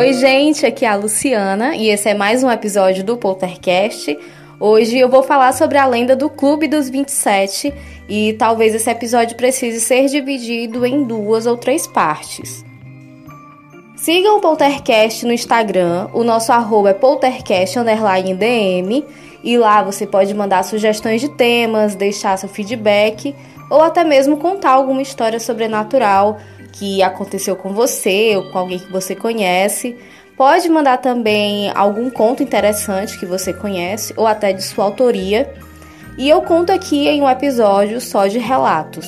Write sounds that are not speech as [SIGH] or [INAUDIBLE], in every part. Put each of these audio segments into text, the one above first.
Oi, gente, aqui é a Luciana e esse é mais um episódio do Poltercast. Hoje eu vou falar sobre a lenda do Clube dos 27 e talvez esse episódio precise ser dividido em duas ou três partes. Sigam o Poltercast no Instagram, o nosso arroba é poltercast_dm e lá você pode mandar sugestões de temas, deixar seu feedback ou até mesmo contar alguma história sobrenatural que aconteceu com você ou com alguém que você conhece. Pode mandar também algum conto interessante que você conhece ou até de sua autoria. E eu conto aqui em um episódio só de relatos.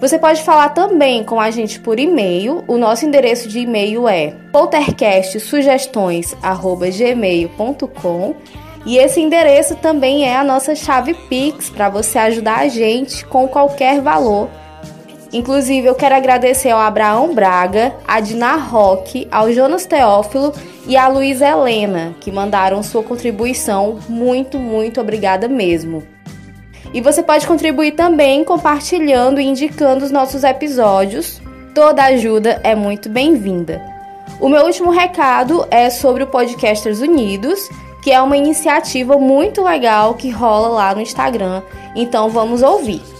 Você pode falar também com a gente por e-mail. O nosso endereço de e-mail é poltercastsugestões@gmail.com e esse endereço também é a nossa chave Pix para você ajudar a gente com qualquer valor Inclusive, eu quero agradecer ao Abraão Braga, a Dina Roque, ao Jonas Teófilo e à Luísa Helena, que mandaram sua contribuição. Muito, muito obrigada mesmo. E você pode contribuir também compartilhando e indicando os nossos episódios. Toda ajuda é muito bem-vinda. O meu último recado é sobre o Podcasters Unidos, que é uma iniciativa muito legal que rola lá no Instagram. Então vamos ouvir.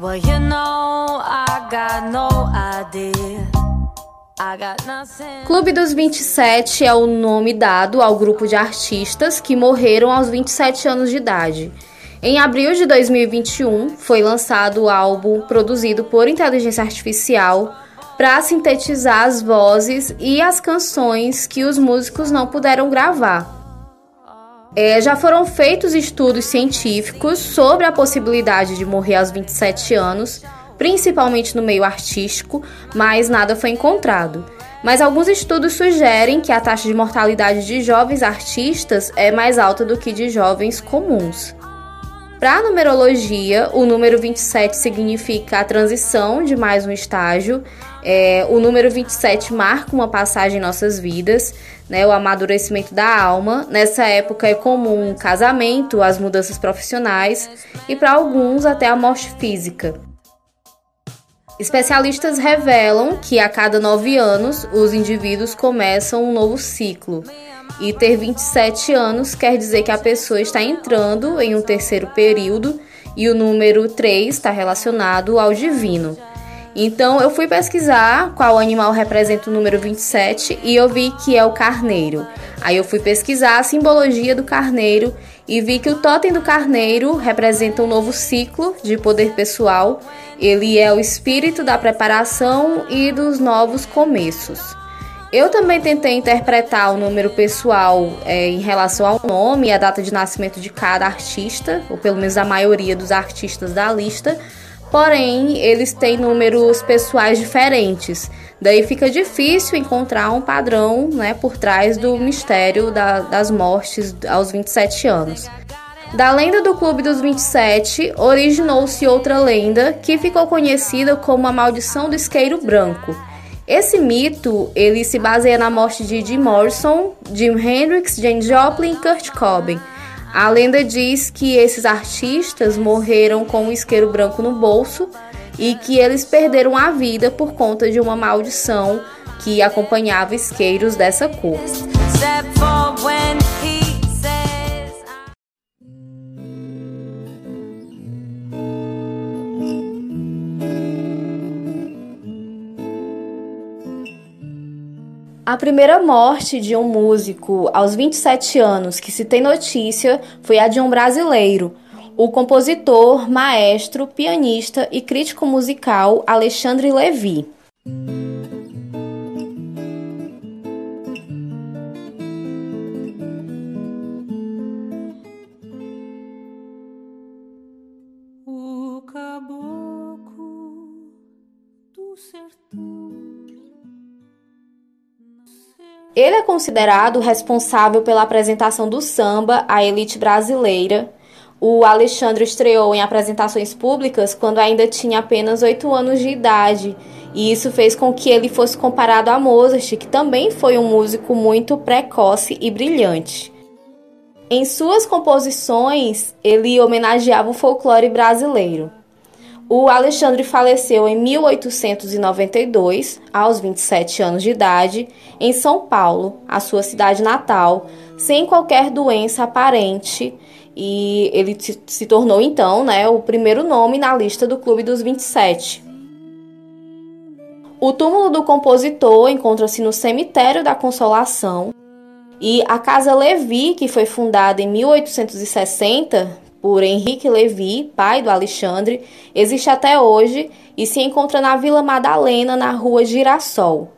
Well, you know, I got no idea. Clube dos 27 é o nome dado ao grupo de artistas que morreram aos 27 anos de idade. Em abril de 2021, foi lançado o álbum produzido por inteligência artificial para sintetizar as vozes e as canções que os músicos não puderam gravar. É, já foram feitos estudos científicos sobre a possibilidade de morrer aos 27 anos, principalmente no meio artístico, mas nada foi encontrado. Mas alguns estudos sugerem que a taxa de mortalidade de jovens artistas é mais alta do que de jovens comuns. Para a numerologia, o número 27 significa a transição de mais um estágio. É, o número 27 marca uma passagem em nossas vidas, né, o amadurecimento da alma. Nessa época é comum casamento, as mudanças profissionais e, para alguns, até a morte física. Especialistas revelam que a cada nove anos os indivíduos começam um novo ciclo. E ter 27 anos quer dizer que a pessoa está entrando em um terceiro período e o número 3 está relacionado ao divino. Então eu fui pesquisar qual animal representa o número 27 e eu vi que é o carneiro. Aí eu fui pesquisar a simbologia do carneiro e vi que o totem do carneiro representa um novo ciclo de poder pessoal. Ele é o espírito da preparação e dos novos começos. Eu também tentei interpretar o número pessoal é, em relação ao nome e a data de nascimento de cada artista, ou pelo menos a maioria dos artistas da lista, porém eles têm números pessoais diferentes. Daí fica difícil encontrar um padrão né, por trás do mistério da, das mortes aos 27 anos. Da lenda do Clube dos 27, originou-se outra lenda que ficou conhecida como a Maldição do Isqueiro Branco esse mito, ele se baseia na morte de Jim Morrison, Jim Hendrix, Jane Joplin e Kurt Cobain. A lenda diz que esses artistas morreram com um isqueiro branco no bolso e que eles perderam a vida por conta de uma maldição que acompanhava isqueiros dessa cor. A primeira morte de um músico aos 27 anos que se tem notícia foi a de um brasileiro, o compositor, maestro, pianista e crítico musical Alexandre Levi. Ele é considerado responsável pela apresentação do samba à elite brasileira. O Alexandre estreou em apresentações públicas quando ainda tinha apenas 8 anos de idade, e isso fez com que ele fosse comparado a Mozart, que também foi um músico muito precoce e brilhante. Em suas composições, ele homenageava o folclore brasileiro. O Alexandre faleceu em 1892, aos 27 anos de idade, em São Paulo, a sua cidade natal, sem qualquer doença aparente, e ele se tornou então né, o primeiro nome na lista do Clube dos 27. O túmulo do compositor encontra-se no Cemitério da Consolação, e a Casa Levi, que foi fundada em 1860, por Henrique Levi, pai do Alexandre, existe até hoje e se encontra na Vila Madalena, na rua Girassol.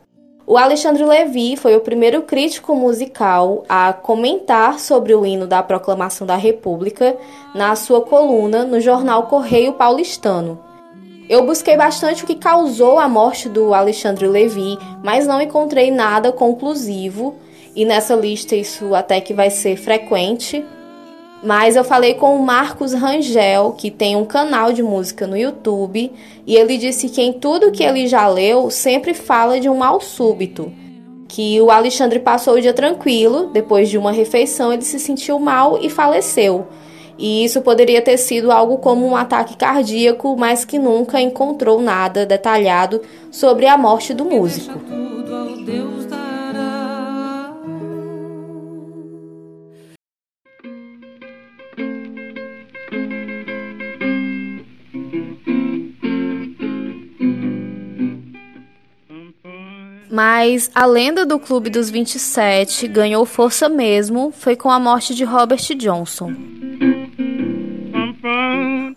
O Alexandre Levi foi o primeiro crítico musical a comentar sobre o hino da Proclamação da República na sua coluna no jornal Correio Paulistano. Eu busquei bastante o que causou a morte do Alexandre Levi, mas não encontrei nada conclusivo, e nessa lista isso até que vai ser frequente, mas eu falei com o Marcos Rangel, que tem um canal de música no YouTube, e ele disse que em tudo que ele já leu sempre fala de um mal súbito. Que o Alexandre passou o dia tranquilo, depois de uma refeição ele se sentiu mal e faleceu. E isso poderia ter sido algo como um ataque cardíaco, mas que nunca encontrou nada detalhado sobre a morte do músico. Mas a lenda do Clube dos 27 ganhou força mesmo foi com a morte de Robert Johnson.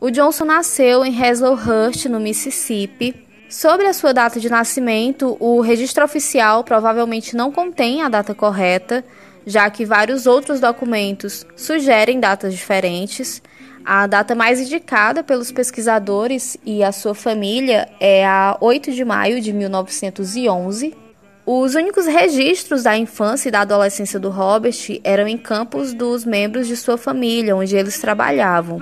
O Johnson nasceu em Haslowhurst, no Mississippi. Sobre a sua data de nascimento, o registro oficial provavelmente não contém a data correta, já que vários outros documentos sugerem datas diferentes. A data mais indicada pelos pesquisadores e a sua família é a 8 de maio de 1911, os únicos registros da infância e da adolescência do Robert eram em campos dos membros de sua família, onde eles trabalhavam.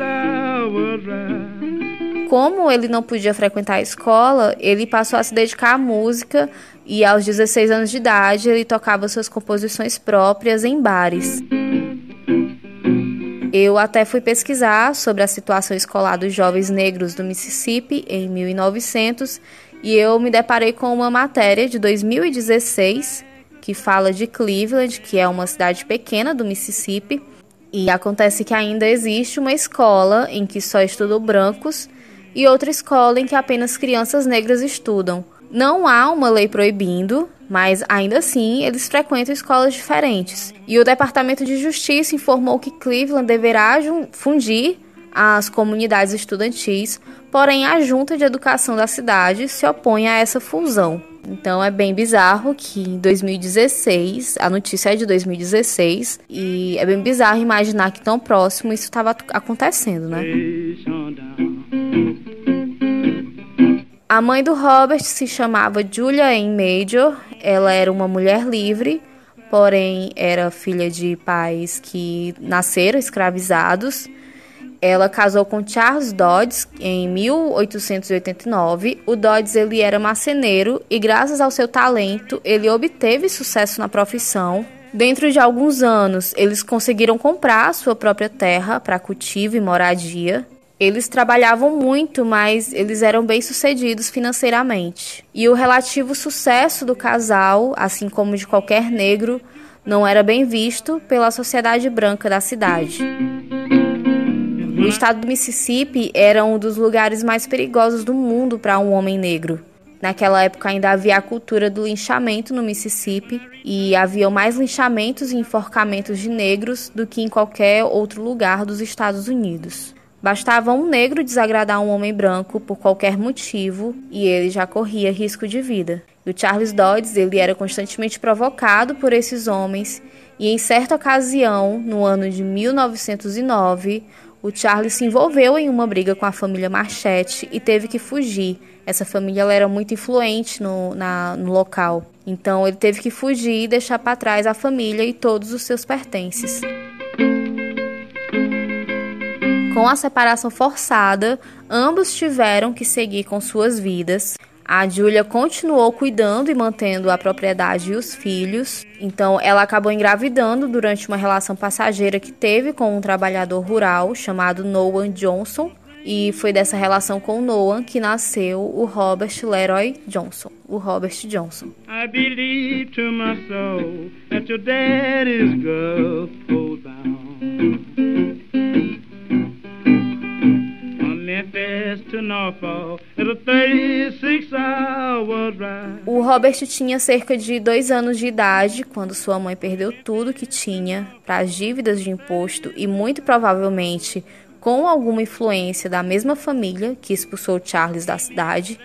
Como ele não podia frequentar a escola, ele passou a se dedicar à música e aos 16 anos de idade ele tocava suas composições próprias em bares. Eu até fui pesquisar sobre a situação escolar dos jovens negros do Mississippi em 1900 e eu me deparei com uma matéria de 2016 que fala de Cleveland, que é uma cidade pequena do Mississippi, e acontece que ainda existe uma escola em que só estudam brancos e outra escola em que apenas crianças negras estudam. Não há uma lei proibindo, mas ainda assim eles frequentam escolas diferentes. E o Departamento de Justiça informou que Cleveland deverá fundir as comunidades estudantis, porém a Junta de Educação da cidade se opõe a essa fusão. Então é bem bizarro que em 2016, a notícia é de 2016, e é bem bizarro imaginar que tão próximo isso estava acontecendo, né? A mãe do Robert se chamava Julia Ann Major, ela era uma mulher livre, porém era filha de pais que nasceram escravizados ela casou com Charles Dodds em 1889. O Dodds ele era marceneiro e graças ao seu talento ele obteve sucesso na profissão. Dentro de alguns anos, eles conseguiram comprar sua própria terra para cultivo e moradia. Eles trabalhavam muito, mas eles eram bem-sucedidos financeiramente. E o relativo sucesso do casal, assim como de qualquer negro, não era bem visto pela sociedade branca da cidade. O estado do Mississippi era um dos lugares mais perigosos do mundo para um homem negro. Naquela época ainda havia a cultura do linchamento no Mississippi e havia mais linchamentos e enforcamentos de negros do que em qualquer outro lugar dos Estados Unidos. Bastava um negro desagradar um homem branco por qualquer motivo e ele já corria risco de vida. E o Charles Dodds ele era constantemente provocado por esses homens e em certa ocasião, no ano de 1909, o Charles se envolveu em uma briga com a família Marchette e teve que fugir. Essa família era muito influente no, na, no local. Então ele teve que fugir e deixar para trás a família e todos os seus pertences. Com a separação forçada, ambos tiveram que seguir com suas vidas. A Julia continuou cuidando e mantendo a propriedade e os filhos. Então, ela acabou engravidando durante uma relação passageira que teve com um trabalhador rural chamado Noah Johnson. E foi dessa relação com Noah que nasceu o Robert Leroy Johnson, o Robert Johnson. I believe to my soul that your daddy's girl O Robert tinha cerca de dois anos de idade quando sua mãe perdeu tudo que tinha para as dívidas de imposto e muito provavelmente com alguma influência da mesma família que expulsou Charles da cidade.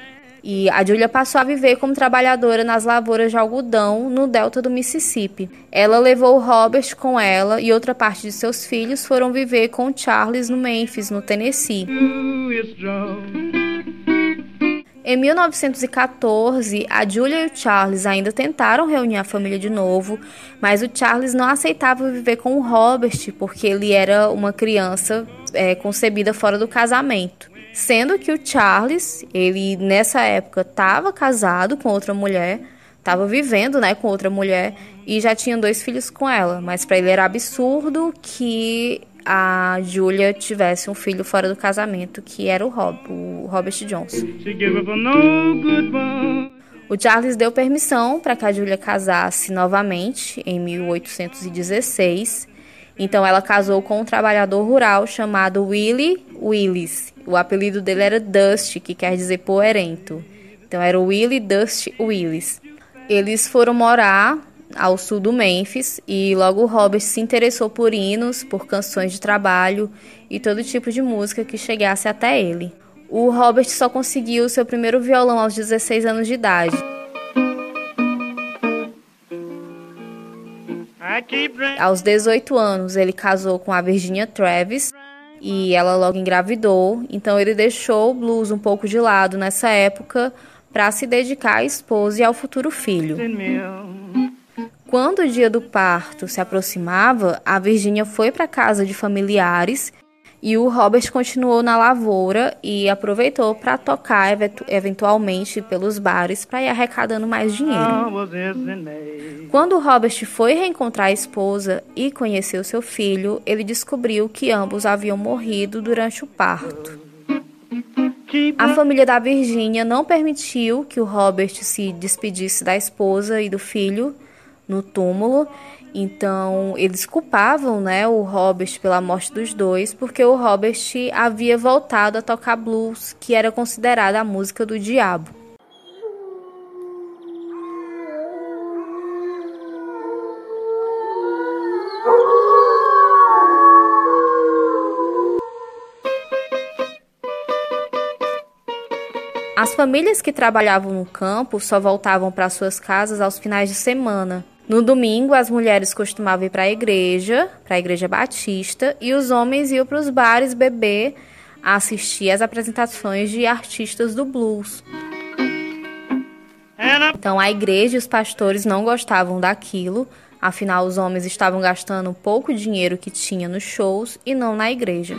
E a Julia passou a viver como trabalhadora nas lavouras de algodão no delta do Mississippi. Ela levou Robert com ela e outra parte de seus filhos foram viver com Charles no Memphis, no Tennessee. Em 1914, a Julia e o Charles ainda tentaram reunir a família de novo, mas o Charles não aceitava viver com o Robert porque ele era uma criança é, concebida fora do casamento. Sendo que o Charles, ele nessa época estava casado com outra mulher, estava vivendo, né, com outra mulher e já tinha dois filhos com ela, mas para ele era absurdo que a Julia tivesse um filho fora do casamento, que era o Rob, o Robert Johnson. O Charles deu permissão para que a Julia casasse novamente em 1816. Então ela casou com um trabalhador rural chamado Willie Willis. O apelido dele era Dust, que quer dizer poerento. Então era Willie Dust Willis. Eles foram morar ao sul do Memphis e logo Robert se interessou por hinos, por canções de trabalho e todo tipo de música que chegasse até ele. O Robert só conseguiu seu primeiro violão aos 16 anos de idade. Aos 18 anos, ele casou com a Virginia Travis e ela logo engravidou, então ele deixou o blues um pouco de lado nessa época para se dedicar à esposa e ao futuro filho. Quando o dia do parto se aproximava, a Virginia foi para casa de familiares e o Robert continuou na lavoura e aproveitou para tocar eventualmente pelos bares para ir arrecadando mais dinheiro. Quando o Robert foi reencontrar a esposa e conheceu seu filho, ele descobriu que ambos haviam morrido durante o parto. A família da Virginia não permitiu que o Robert se despedisse da esposa e do filho no túmulo. Então, eles culpavam né, o Robert pela morte dos dois, porque o Robert havia voltado a tocar blues, que era considerada a música do diabo. As famílias que trabalhavam no campo só voltavam para suas casas aos finais de semana, no domingo, as mulheres costumavam ir para a igreja, para a igreja batista, e os homens iam para os bares beber, assistir às apresentações de artistas do blues. Então, a igreja e os pastores não gostavam daquilo, afinal, os homens estavam gastando pouco dinheiro que tinha nos shows e não na igreja.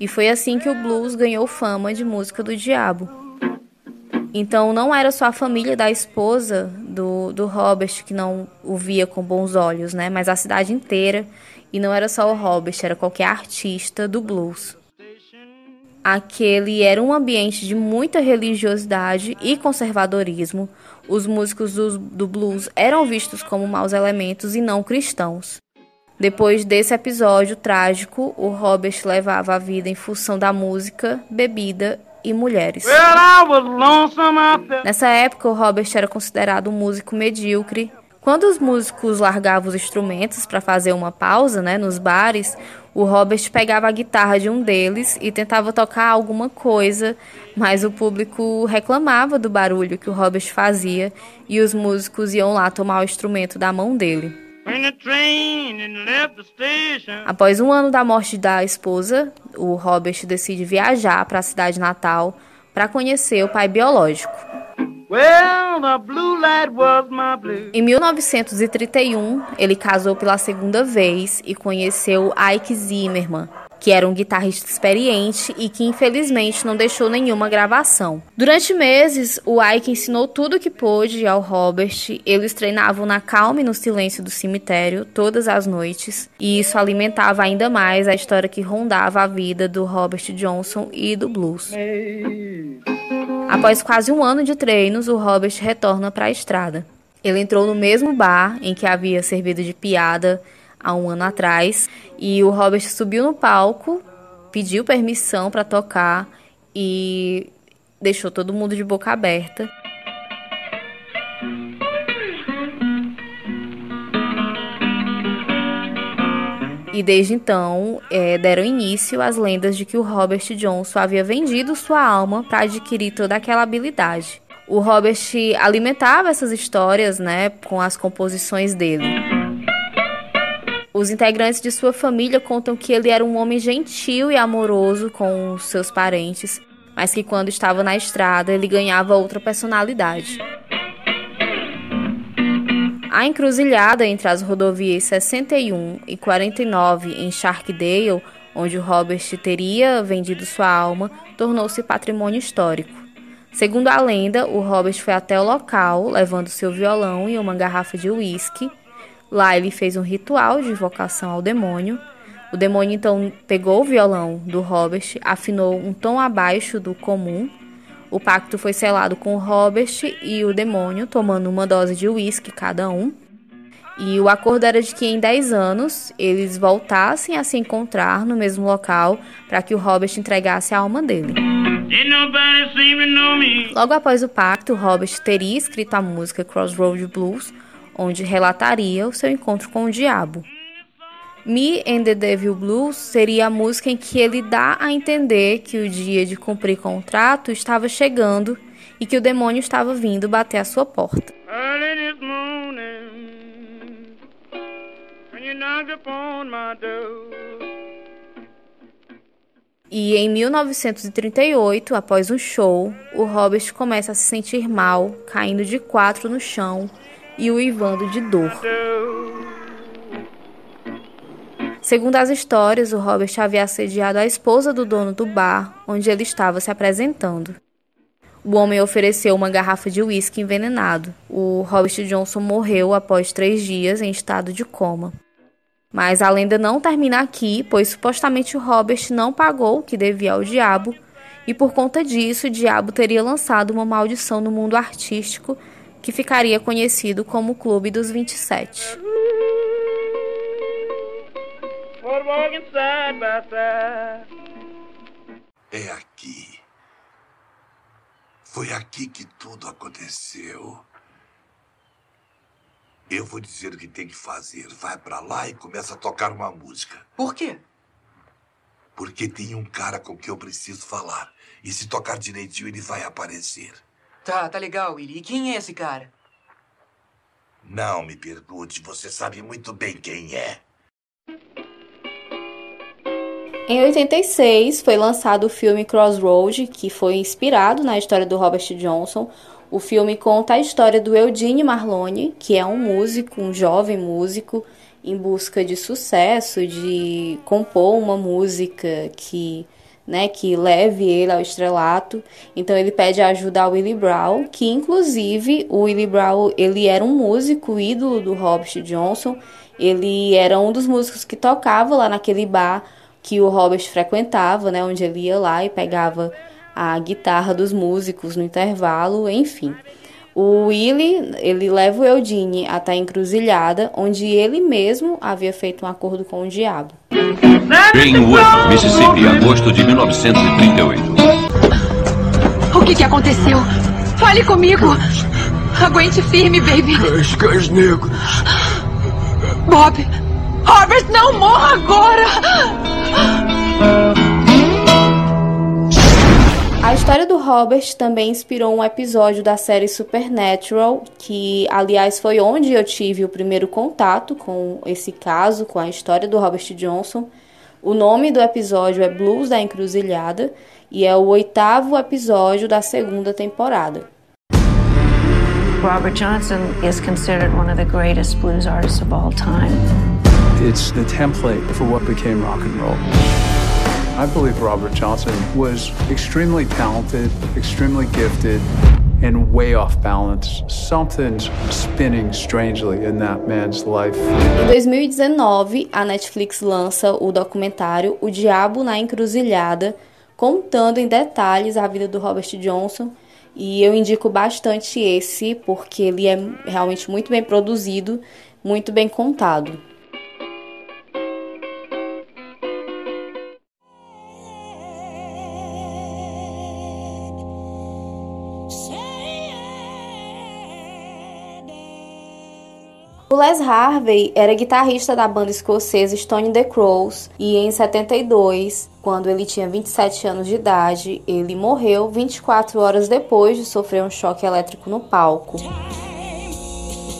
E foi assim que o blues ganhou fama de música do diabo. Então não era só a família da esposa do, do Robert que não o via com bons olhos, né? Mas a cidade inteira. E não era só o Robert, era qualquer artista do blues. Aquele era um ambiente de muita religiosidade e conservadorismo. Os músicos do, do blues eram vistos como maus elementos e não cristãos. Depois desse episódio trágico, o Robert levava a vida em função da música, bebida e mulheres. Nessa época, o Robert era considerado um músico medíocre. Quando os músicos largavam os instrumentos para fazer uma pausa né, nos bares, o Robert pegava a guitarra de um deles e tentava tocar alguma coisa, mas o público reclamava do barulho que o Robert fazia e os músicos iam lá tomar o instrumento da mão dele. Após um ano da morte da esposa, o Robert decide viajar para a cidade natal para conhecer o pai biológico. Em 1931, ele casou pela segunda vez e conheceu Ike Zimmerman, que era um guitarrista experiente e que infelizmente não deixou nenhuma gravação. Durante meses, o Ike ensinou tudo o que pôde ao Robert. Eles treinavam na calma e no silêncio do cemitério todas as noites, e isso alimentava ainda mais a história que rondava a vida do Robert Johnson e do blues. Após quase um ano de treinos, o Robert retorna para a estrada. Ele entrou no mesmo bar em que havia servido de piada há um ano atrás. E o Robert subiu no palco, pediu permissão para tocar e deixou todo mundo de boca aberta. E desde então é, deram início às lendas de que o Robert Johnson havia vendido sua alma para adquirir toda aquela habilidade. O Robert alimentava essas histórias né, com as composições dele. Os integrantes de sua família contam que ele era um homem gentil e amoroso com seus parentes, mas que quando estava na estrada ele ganhava outra personalidade. A encruzilhada entre as rodovias 61 e 49 em Sharkdale, onde o Robert teria vendido sua alma, tornou-se patrimônio histórico. Segundo a lenda, o Robert foi até o local levando seu violão e uma garrafa de uísque Lá ele fez um ritual de invocação ao demônio. O demônio então pegou o violão do Robert, afinou um tom abaixo do comum. O pacto foi selado com o Robert e o demônio, tomando uma dose de uísque cada um. E o acordo era de que em 10 anos eles voltassem a se encontrar no mesmo local para que o Robert entregasse a alma dele. Logo após o pacto, o Robert teria escrito a música Crossroad Blues, onde relataria o seu encontro com o diabo. Me and the Devil Blues seria a música em que ele dá a entender que o dia de cumprir contrato estava chegando e que o demônio estava vindo bater à sua porta. E em 1938, após um show, o Robert começa a se sentir mal, caindo de quatro no chão e uivando de dor. Segundo as histórias, o Robert havia assediado a esposa do dono do bar onde ele estava se apresentando. O homem ofereceu uma garrafa de uísque envenenado. O Robert Johnson morreu após três dias em estado de coma. Mas a lenda não termina aqui, pois supostamente o Robert não pagou o que devia ao diabo, e por conta disso o diabo teria lançado uma maldição no mundo artístico que ficaria conhecido como o Clube dos 27. É aqui. Foi aqui que tudo aconteceu. Eu vou dizer o que tem que fazer. Vai para lá e começa a tocar uma música. Por quê? Porque tem um cara com quem eu preciso falar. E se tocar direitinho, ele vai aparecer. Tá, tá legal, Willy. E quem é esse cara? Não me pergunte, você sabe muito bem quem é. Em 86 foi lançado o filme Crossroad, que foi inspirado na história do Robert Johnson. O filme conta a história do Eugene Marlone, que é um músico, um jovem músico em busca de sucesso, de compor uma música que né, que leve ele ao estrelato. Então ele pede ajuda ao Willie Brown, que inclusive o Willie Brown, ele era um músico ídolo do Robert Johnson. Ele era um dos músicos que tocava lá naquele bar que o Robert frequentava, né, onde ele ia lá e pegava a guitarra dos músicos no intervalo, enfim. O Willie, ele leva o Eudine até a encruzilhada, onde ele mesmo havia feito um acordo com o diabo. Greenwood, Mississippi, agosto de 1938. O que, que aconteceu? Fale comigo! Aguente firme, baby! Os cães negros! Bob! Robert, não morra agora! A história do Robert também inspirou um episódio da série Supernatural, que aliás foi onde eu tive o primeiro contato com esse caso, com a história do Robert Johnson. O nome do episódio é Blues da Encruzilhada e é o oitavo episódio da segunda temporada. Robert Johnson is considered one of the greatest blues artists of all time. It's the template for what became rock and roll. I believe Robert Johnson was extremely talented, extremely gifted, and way off balance. Something's spinning strangely in that man's life. Em 2019, a Netflix lança o documentário O Diabo na Encruzilhada, contando em detalhes a vida do Robert Johnson. E eu indico bastante esse, porque ele é realmente muito bem produzido, muito bem contado. O Les Harvey era guitarrista da banda escocesa Stone the Crows e em 72, quando ele tinha 27 anos de idade, ele morreu 24 horas depois de sofrer um choque elétrico no palco.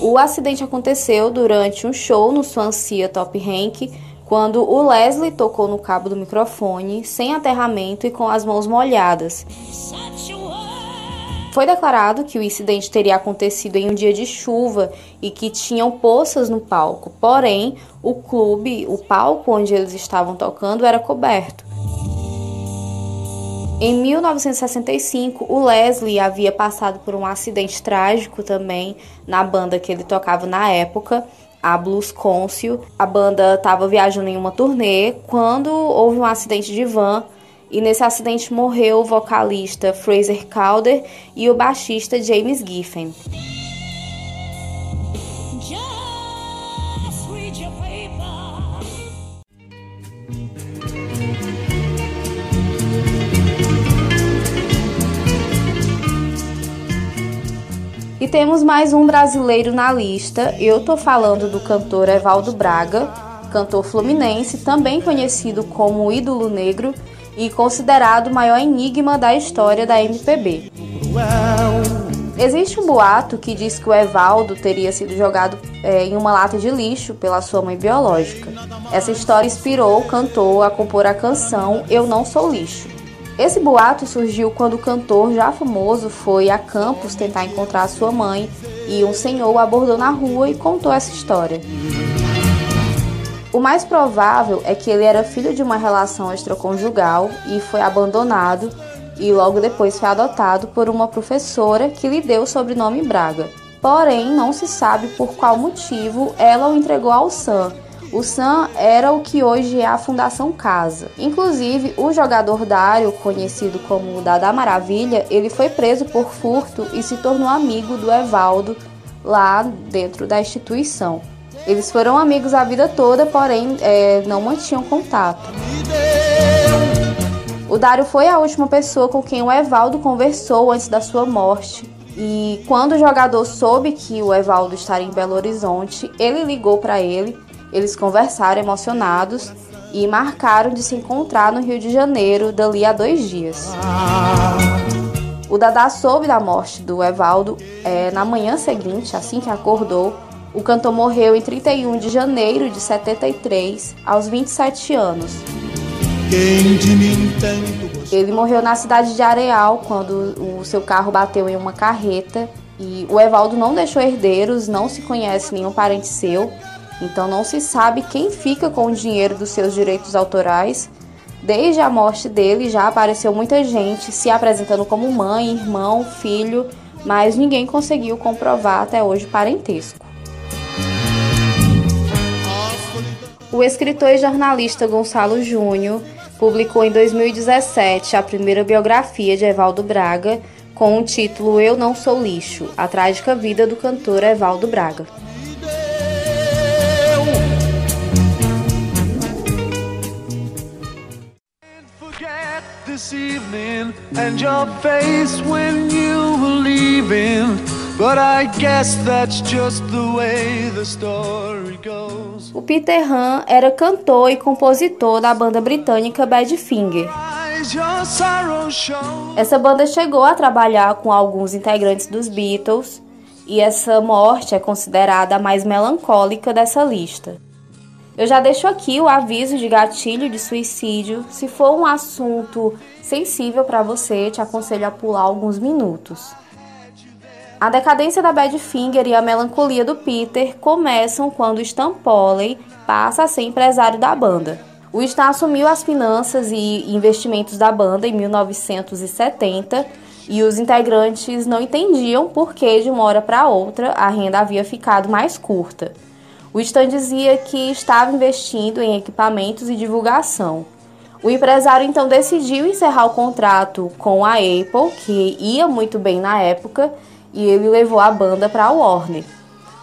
O acidente aconteceu durante um show no Swansea Top Rank, quando o Leslie tocou no cabo do microfone, sem aterramento e com as mãos molhadas. Foi declarado que o incidente teria acontecido em um dia de chuva e que tinham poças no palco, porém, o clube, o palco onde eles estavam tocando, era coberto. Em 1965, o Leslie havia passado por um acidente trágico também na banda que ele tocava na época, a Blues Council. A banda estava viajando em uma turnê quando houve um acidente de van e nesse acidente morreu o vocalista Fraser Calder e o baixista James Giffen. E temos mais um brasileiro na lista. Eu tô falando do cantor Evaldo Braga, cantor fluminense, também conhecido como Ídolo Negro, e considerado o maior enigma da história da MPB. Existe um boato que diz que o Evaldo teria sido jogado é, em uma lata de lixo pela sua mãe biológica. Essa história inspirou o cantor a compor a canção Eu Não Sou Lixo. Esse boato surgiu quando o cantor, já famoso, foi a Campos tentar encontrar sua mãe e um senhor o abordou na rua e contou essa história. O mais provável é que ele era filho de uma relação extraconjugal e foi abandonado e logo depois foi adotado por uma professora que lhe deu o sobrenome Braga. Porém, não se sabe por qual motivo ela o entregou ao Sam. O Sam era o que hoje é a Fundação Casa. Inclusive, o jogador Dário, conhecido como o Dada Maravilha, ele foi preso por furto e se tornou amigo do Evaldo lá dentro da instituição. Eles foram amigos a vida toda, porém é, não mantinham contato. O Dário foi a última pessoa com quem o Evaldo conversou antes da sua morte. E quando o jogador soube que o Evaldo estaria em Belo Horizonte, ele ligou para ele. Eles conversaram emocionados e marcaram de se encontrar no Rio de Janeiro dali a dois dias. O Dadá soube da morte do Evaldo é, na manhã seguinte, assim que acordou, o cantor morreu em 31 de janeiro de 73, aos 27 anos. Ele morreu na cidade de Areal quando o seu carro bateu em uma carreta e o Evaldo não deixou herdeiros, não se conhece nenhum parente seu, então não se sabe quem fica com o dinheiro dos seus direitos autorais. Desde a morte dele já apareceu muita gente se apresentando como mãe, irmão, filho, mas ninguém conseguiu comprovar até hoje parentesco. O escritor e jornalista Gonçalo Júnior publicou em 2017 a primeira biografia de Evaldo Braga com o título Eu Não Sou Lixo, a trágica vida do cantor Evaldo Braga. This evening and your face when you were leaving o Peter Han era cantor e compositor da banda britânica Badfinger. Essa banda chegou a trabalhar com alguns integrantes dos Beatles e essa morte é considerada a mais melancólica dessa lista. Eu já deixo aqui o aviso de gatilho de suicídio. Se for um assunto sensível para você, te aconselho a pular alguns minutos. A decadência da Badfinger e a melancolia do Peter começam quando Stan Polley passa a ser empresário da banda. O Stan assumiu as finanças e investimentos da banda em 1970 e os integrantes não entendiam por que de uma hora para outra a renda havia ficado mais curta. O Stan dizia que estava investindo em equipamentos e divulgação. O empresário então decidiu encerrar o contrato com a Apple, que ia muito bem na época, e ele levou a banda para a Warner.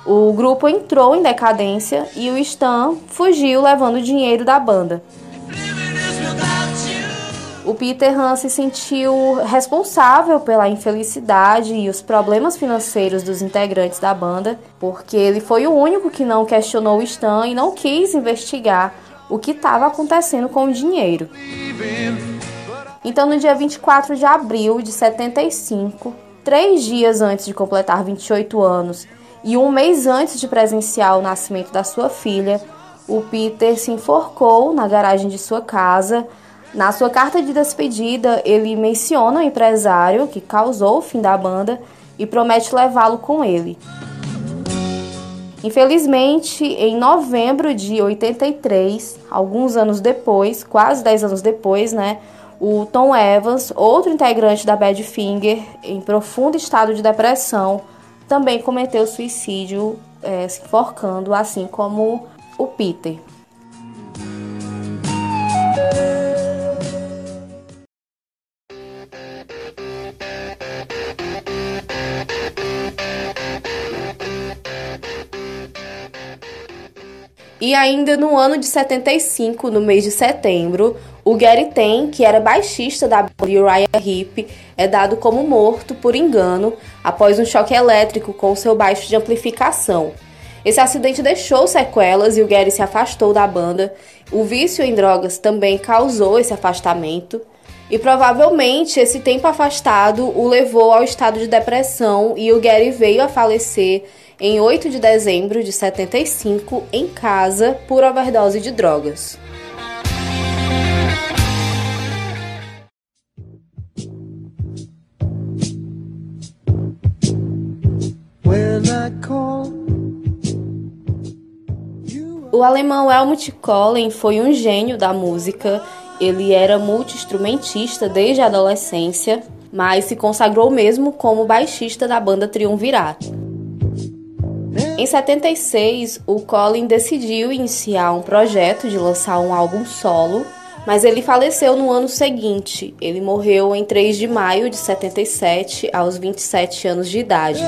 O grupo entrou em decadência e o Stan fugiu levando o dinheiro da banda. O Peter Han se sentiu responsável pela infelicidade e os problemas financeiros dos integrantes da banda, porque ele foi o único que não questionou o Stan e não quis investigar o que estava acontecendo com o dinheiro. Então, no dia 24 de abril de 75, três dias antes de completar 28 anos e um mês antes de presenciar o nascimento da sua filha, o Peter se enforcou na garagem de sua casa na sua carta de despedida, ele menciona o empresário que causou o fim da banda e promete levá-lo com ele. Infelizmente, em novembro de 83, alguns anos depois, quase 10 anos depois, né, o Tom Evans, outro integrante da Badfinger, em profundo estado de depressão, também cometeu suicídio, é, se enforcando, assim como o Peter. E ainda no ano de 75, no mês de setembro, o Gary Ten, que era baixista da banda Uriah Heep, é dado como morto por engano após um choque elétrico com seu baixo de amplificação. Esse acidente deixou sequelas e o Gary se afastou da banda. O vício em drogas também causou esse afastamento. E provavelmente esse tempo afastado o levou ao estado de depressão e o Gary veio a falecer em 8 de dezembro de 75 em casa por overdose de drogas. O alemão Helmut Kohlen foi um gênio da música. Ele era multi-instrumentista desde a adolescência, mas se consagrou mesmo como baixista da banda Triunvirato. Em 76, o Colin decidiu iniciar um projeto de lançar um álbum solo, mas ele faleceu no ano seguinte. Ele morreu em 3 de maio de 77, aos 27 anos de idade.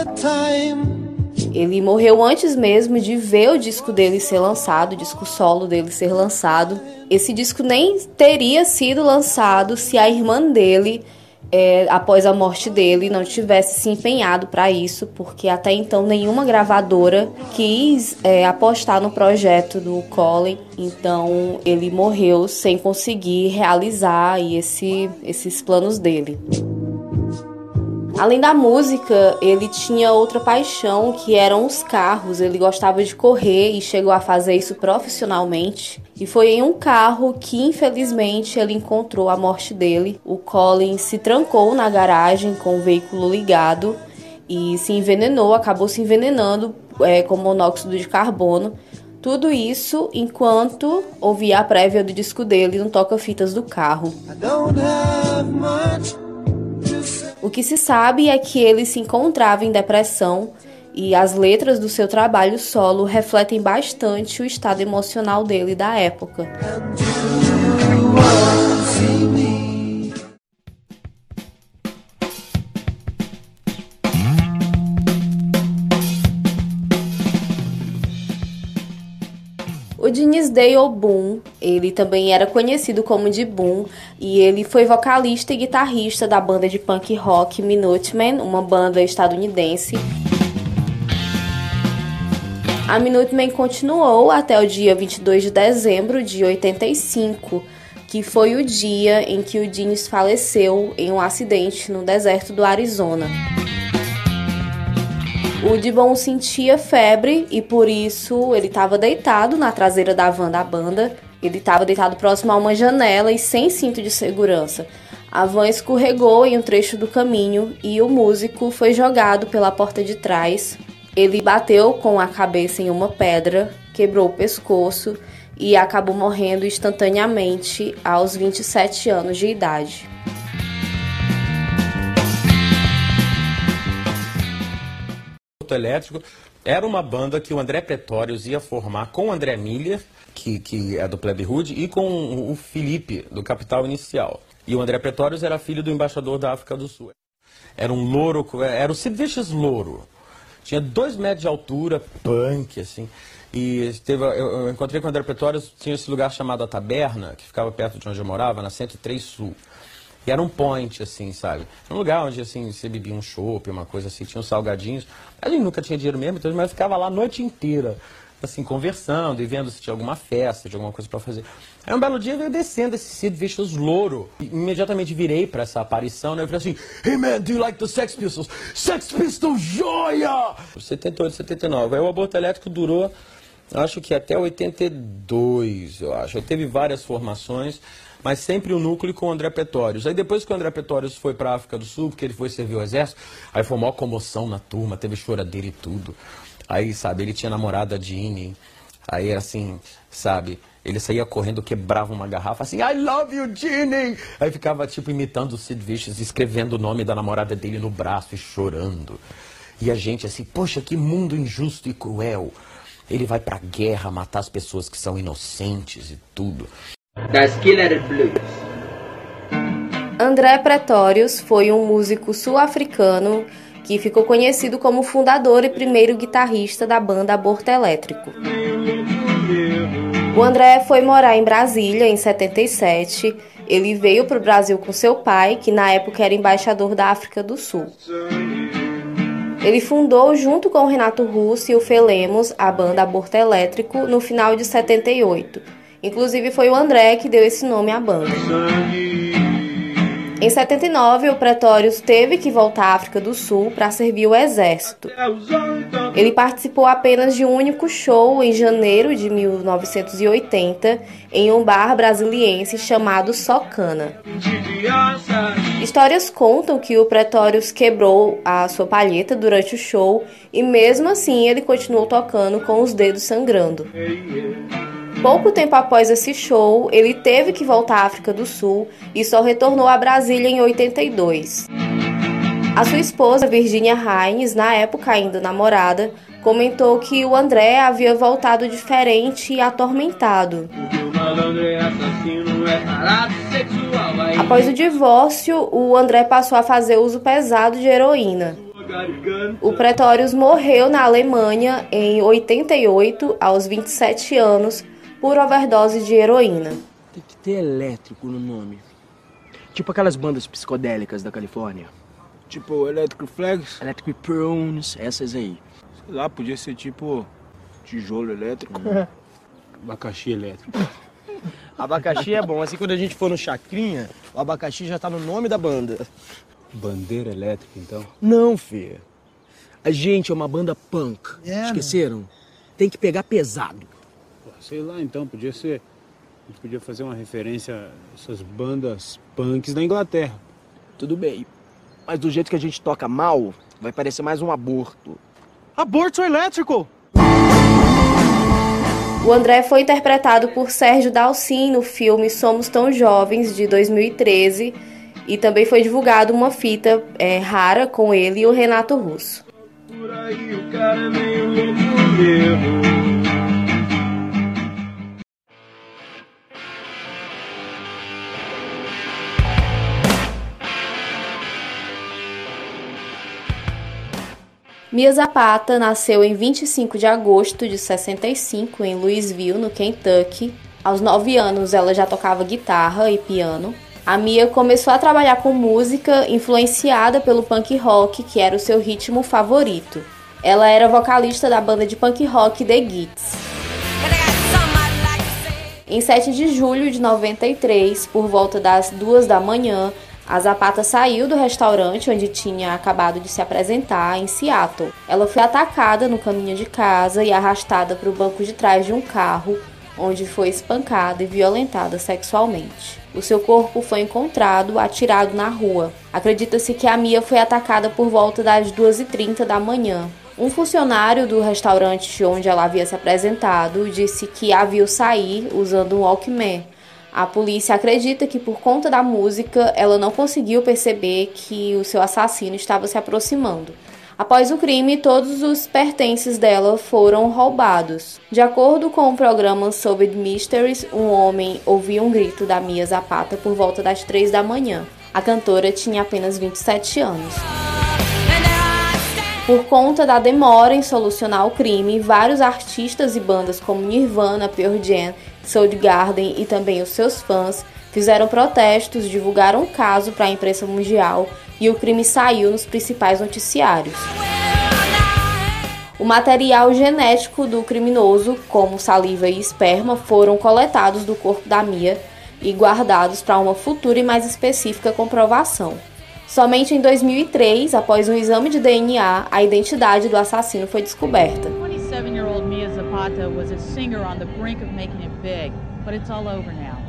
Ele morreu antes mesmo de ver o disco dele ser lançado, o disco solo dele ser lançado. Esse disco nem teria sido lançado se a irmã dele é, após a morte dele, não tivesse se empenhado para isso, porque até então nenhuma gravadora quis é, apostar no projeto do Colin, então ele morreu sem conseguir realizar esse, esses planos dele. Além da música, ele tinha outra paixão que eram os carros. Ele gostava de correr e chegou a fazer isso profissionalmente. E foi em um carro que, infelizmente, ele encontrou a morte dele. O Colin se trancou na garagem com o veículo ligado e se envenenou, acabou se envenenando é, com monóxido de carbono. Tudo isso enquanto ouvia a prévia do disco dele no toca-fitas do carro. O que se sabe é que ele se encontrava em depressão e as letras do seu trabalho solo refletem bastante o estado emocional dele da época. O Diniz Dale Boom, ele também era conhecido como Boom, e ele foi vocalista e guitarrista da banda de punk rock Minutemen, uma banda estadunidense. A Minutemen continuou até o dia 22 de dezembro de 85, que foi o dia em que o Diniz faleceu em um acidente no deserto do Arizona. O Dibon sentia febre e por isso ele estava deitado na traseira da van da banda. Ele estava deitado próximo a uma janela e sem cinto de segurança. A van escorregou em um trecho do caminho e o músico foi jogado pela porta de trás. Ele bateu com a cabeça em uma pedra, quebrou o pescoço e acabou morrendo instantaneamente aos 27 anos de idade. Elétrico era uma banda que o André Pretórios ia formar com o André Miller, que, que é do Plebe Hood, e com o Felipe, do Capital Inicial. E o André Pretórios era filho do embaixador da África do Sul. Era um louro, era o Sid louro. Tinha dois metros de altura, punk, assim. E teve, eu, eu, encontrei com o André Pretórios, tinha esse lugar chamado A Taberna, que ficava perto de onde eu morava, na 103 Sul. E era um point, assim, sabe? Um lugar onde, assim, você bebia um chopp, uma coisa assim, tinha uns salgadinhos. A gente nunca tinha dinheiro mesmo, então, mas ficava lá a noite inteira, assim, conversando e vendo se tinha alguma festa, alguma coisa para fazer. Aí um belo dia veio descendo esse Sid Vicious louro. E imediatamente virei para essa aparição, né? Eu falei assim, Hey man, do you like the Sex Pistols? Sex Pistols, joia! 78, 79. Aí o aborto elétrico durou acho que até 82, eu acho. Aí teve várias formações, mas sempre o núcleo com o André Pretórios. Aí depois que o André Pretórios foi para a África do Sul, porque ele foi servir o exército, aí foi uma comoção na turma, teve choradeira e tudo. Aí, sabe, ele tinha namorada Jeannie, aí assim, sabe, ele saía correndo, quebrava uma garrafa assim, I love you, Jeannie! Aí ficava, tipo, imitando o Sid Vicious, escrevendo o nome da namorada dele no braço e chorando. E a gente assim, poxa, que mundo injusto e cruel. Ele vai pra guerra matar as pessoas que são inocentes e tudo. Das Killer Blues. André Pretórios foi um músico sul-africano que ficou conhecido como fundador e primeiro guitarrista da banda Aborto Elétrico. O André foi morar em Brasília em 77. Ele veio para o Brasil com seu pai, que na época era embaixador da África do Sul. Ele fundou, junto com o Renato Russo e o Felemos, a banda Aborto Elétrico no final de 78. Inclusive foi o André que deu esse nome à banda. Em 79, o Pretórios teve que voltar à África do Sul para servir o exército. Ele participou apenas de um único show em janeiro de 1980 em um bar brasiliense chamado Socana. Histórias contam que o Pretórios quebrou a sua palheta durante o show e mesmo assim ele continuou tocando com os dedos sangrando. Pouco tempo após esse show, ele teve que voltar à África do Sul e só retornou a Brasília em 82. A sua esposa, Virginia Hines, na época ainda namorada, comentou que o André havia voltado diferente e atormentado. Após o divórcio, o André passou a fazer uso pesado de heroína. O Pretórios morreu na Alemanha em 88, aos 27 anos, por overdose de heroína. Tem que ter elétrico no nome. Tipo aquelas bandas psicodélicas da Califórnia. Tipo Electric Flags? Electric Prunes, essas aí. Sei lá, podia ser tipo tijolo elétrico. Hum. [LAUGHS] abacaxi elétrico. [LAUGHS] abacaxi é bom, assim quando a gente for no Chacrinha, o abacaxi já tá no nome da banda. Bandeira elétrica, então? Não, Fê. A gente é uma banda punk. É, Esqueceram? Tem que pegar pesado. Sei lá, então, podia ser. A gente podia fazer uma referência a essas bandas punks da Inglaterra. Tudo bem. Mas do jeito que a gente toca mal, vai parecer mais um aborto. Aborto elétrico! O André foi interpretado por Sérgio Dalcin no filme Somos Tão Jovens, de 2013, e também foi divulgado uma fita é, rara com ele e o Renato Russo. Por aí o cara é meio louco mesmo. Mia Zapata nasceu em 25 de agosto de 65 em Louisville, no Kentucky. Aos 9 anos ela já tocava guitarra e piano. A Mia começou a trabalhar com música influenciada pelo punk rock, que era o seu ritmo favorito. Ela era vocalista da banda de punk rock The Gits. Em 7 de julho de 93, por volta das duas da manhã, a Zapata saiu do restaurante onde tinha acabado de se apresentar em Seattle. Ela foi atacada no caminho de casa e arrastada para o banco de trás de um carro, onde foi espancada e violentada sexualmente. O seu corpo foi encontrado atirado na rua. Acredita-se que a Mia foi atacada por volta das 2h30 da manhã. Um funcionário do restaurante onde ela havia se apresentado disse que a viu sair usando um Walkman. A polícia acredita que por conta da música ela não conseguiu perceber que o seu assassino estava se aproximando. Após o crime, todos os pertences dela foram roubados. De acordo com o programa Solved Mysteries, um homem ouviu um grito da Mia Zapata por volta das 3 da manhã. A cantora tinha apenas 27 anos. Por conta da demora em solucionar o crime, vários artistas e bandas como Nirvana, Pearl Jam, Soundgarden e também os seus fãs fizeram protestos, divulgaram o caso para a imprensa mundial e o crime saiu nos principais noticiários. O material genético do criminoso, como saliva e esperma, foram coletados do corpo da Mia e guardados para uma futura e mais específica comprovação. Somente em 2003, após um exame de DNA, a identidade do assassino foi descoberta. 27-year-old Mia Zapata was a singer on the brink of making it big, but it's all over now.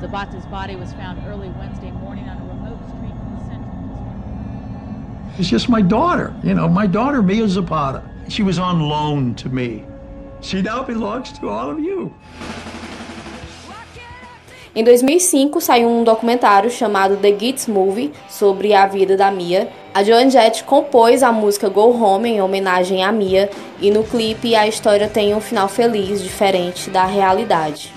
Zapata's body was found early Wednesday morning on a remote street in the central It's just my daughter, you know, my daughter Mia Zapata. She was on loan to me. She now belongs to all of you. Em 2005 saiu um documentário chamado The Gits Movie sobre a vida da Mia. A Joan Jett compôs a música Go Home em homenagem à Mia e no clipe a história tem um final feliz, diferente da realidade.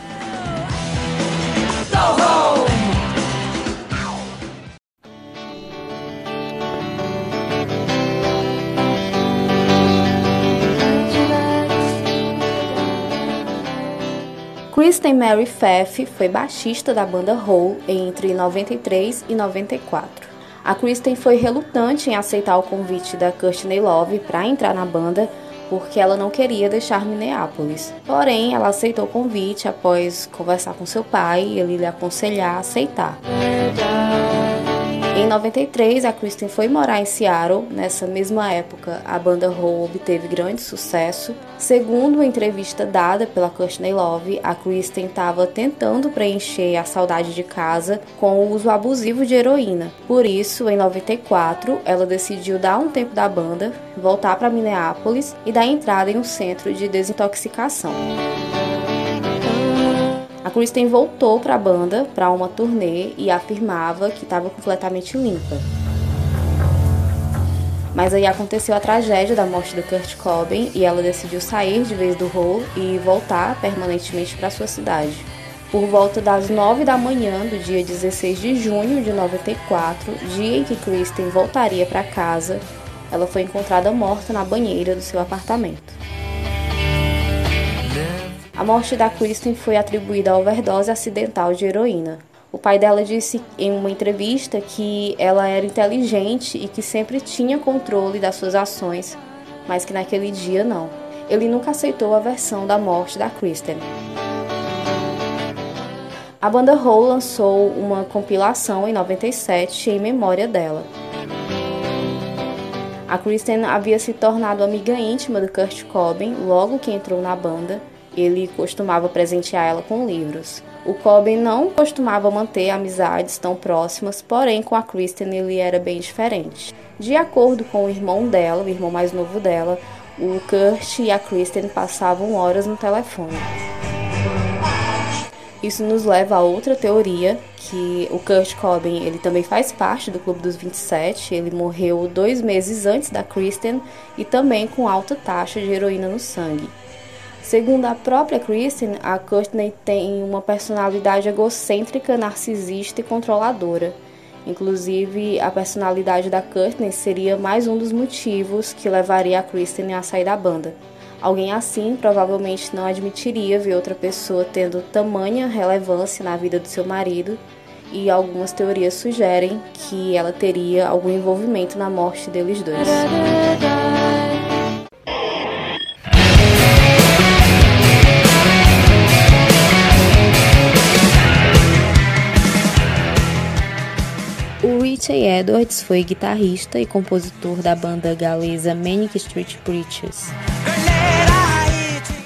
Kristen Mary Pfaff foi baixista da banda Hole entre 93 e 94. A Kristen foi relutante em aceitar o convite da Courtney Love para entrar na banda porque ela não queria deixar Minneapolis. Porém, ela aceitou o convite após conversar com seu pai e ele lhe aconselhar a aceitar. Em 93, a Kristen foi morar em Seattle. Nessa mesma época, a banda Hole obteve grande sucesso. Segundo uma entrevista dada pela Courtney Love, a Kristen estava tentando preencher a saudade de casa com o uso abusivo de heroína. Por isso, em 94, ela decidiu dar um tempo da banda, voltar para Minneapolis e dar entrada em um centro de desintoxicação. Kristen voltou para a banda para uma turnê e afirmava que estava completamente limpa. Mas aí aconteceu a tragédia da morte do Kurt Cobain e ela decidiu sair de vez do Hole e voltar permanentemente para sua cidade. Por volta das 9 da manhã do dia 16 de junho de 94, dia em que Kristen voltaria para casa, ela foi encontrada morta na banheira do seu apartamento. A morte da Kristen foi atribuída à overdose acidental de heroína. O pai dela disse em uma entrevista que ela era inteligente e que sempre tinha controle das suas ações, mas que naquele dia não. Ele nunca aceitou a versão da morte da Kristen. A banda Hole lançou uma compilação em 97 em memória dela. A Kristen havia se tornado amiga íntima do Kurt Cobain logo que entrou na banda ele costumava presentear ela com livros. O Coben não costumava manter amizades tão próximas, porém com a Kristen ele era bem diferente. De acordo com o irmão dela, o irmão mais novo dela, o Kurt e a Kristen passavam horas no telefone. Isso nos leva a outra teoria, que o Kurt Cobain ele também faz parte do Clube dos 27. Ele morreu dois meses antes da Kristen e também com alta taxa de heroína no sangue. Segundo a própria Kristen, a Courtney tem uma personalidade egocêntrica, narcisista e controladora. Inclusive, a personalidade da Courtney seria mais um dos motivos que levaria a Kristen a sair da banda. Alguém assim provavelmente não admitiria ver outra pessoa tendo tamanha relevância na vida do seu marido, e algumas teorias sugerem que ela teria algum envolvimento na morte deles dois. Richie Edwards foi guitarrista e compositor da banda galesa Manic Street Preachers.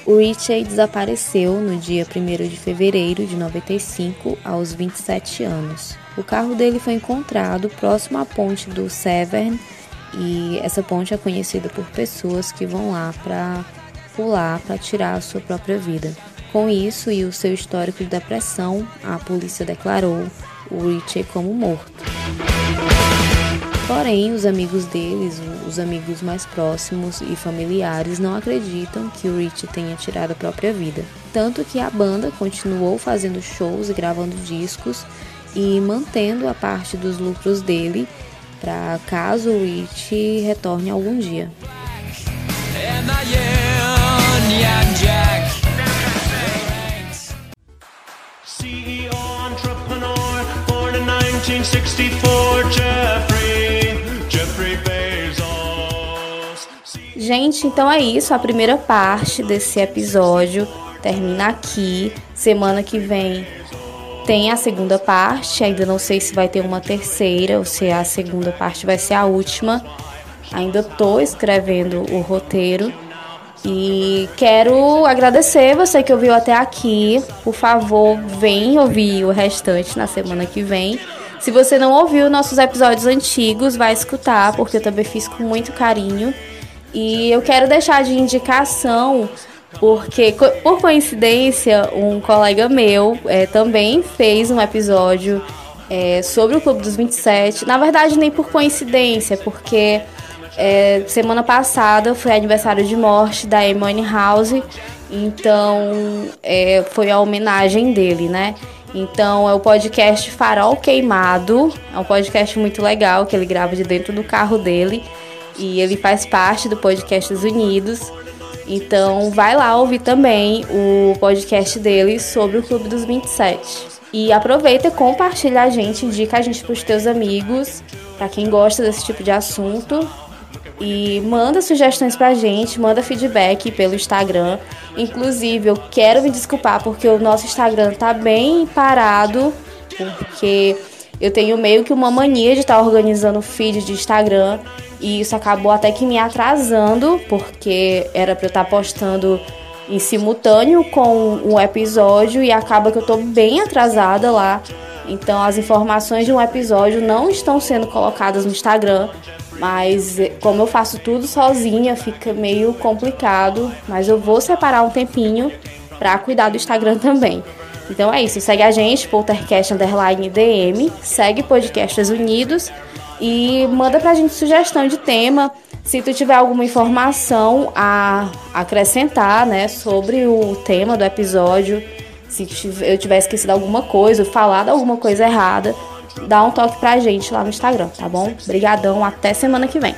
O Richie desapareceu no dia 1 de fevereiro de 95, aos 27 anos. O carro dele foi encontrado próximo à ponte do Severn e essa ponte é conhecida por pessoas que vão lá para pular para tirar a sua própria vida. Com isso e o seu histórico de depressão, a polícia declarou o Richie como morto. Porém, os amigos deles, os amigos mais próximos e familiares, não acreditam que o Rich tenha tirado a própria vida. Tanto que a banda continuou fazendo shows e gravando discos e mantendo a parte dos lucros dele para caso o Rich retorne algum dia. CEO Gente, então é isso. A primeira parte desse episódio termina aqui. Semana que vem tem a segunda parte. Ainda não sei se vai ter uma terceira ou se a segunda parte vai ser a última. Ainda tô escrevendo o roteiro. E quero agradecer você que ouviu até aqui. Por favor, vem ouvir o restante na semana que vem. Se você não ouviu nossos episódios antigos, vai escutar, porque eu também fiz com muito carinho. E eu quero deixar de indicação porque, por coincidência, um colega meu é, também fez um episódio é, sobre o Clube dos 27. Na verdade, nem por coincidência, porque é, semana passada foi aniversário de morte da Amy House, então é, foi a homenagem dele, né? Então é o podcast Farol Queimado, é um podcast muito legal que ele grava de dentro do carro dele e ele faz parte do podcast Unidos. Então vai lá ouvir também o podcast dele sobre o Clube dos 27. E aproveita e compartilha a gente, indica a gente para os teus amigos, para quem gosta desse tipo de assunto. E manda sugestões pra gente, manda feedback pelo Instagram. Inclusive, eu quero me desculpar porque o nosso Instagram tá bem parado, porque eu tenho meio que uma mania de estar tá organizando feed de Instagram e isso acabou até que me atrasando, porque era para eu estar tá postando em simultâneo com o episódio e acaba que eu tô bem atrasada lá. Então as informações de um episódio não estão sendo colocadas no Instagram, mas eh, como eu faço tudo sozinha, fica meio complicado, mas eu vou separar um tempinho para cuidar do Instagram também. Então é isso, segue a gente, Poltercast Underline DM, segue Podcasts Unidos e manda pra gente sugestão de tema. Se tu tiver alguma informação a acrescentar, né, sobre o tema do episódio, se eu tiver esquecido alguma coisa, falado alguma coisa errada, dá um toque pra gente lá no Instagram, tá bom? Obrigadão, até semana que vem.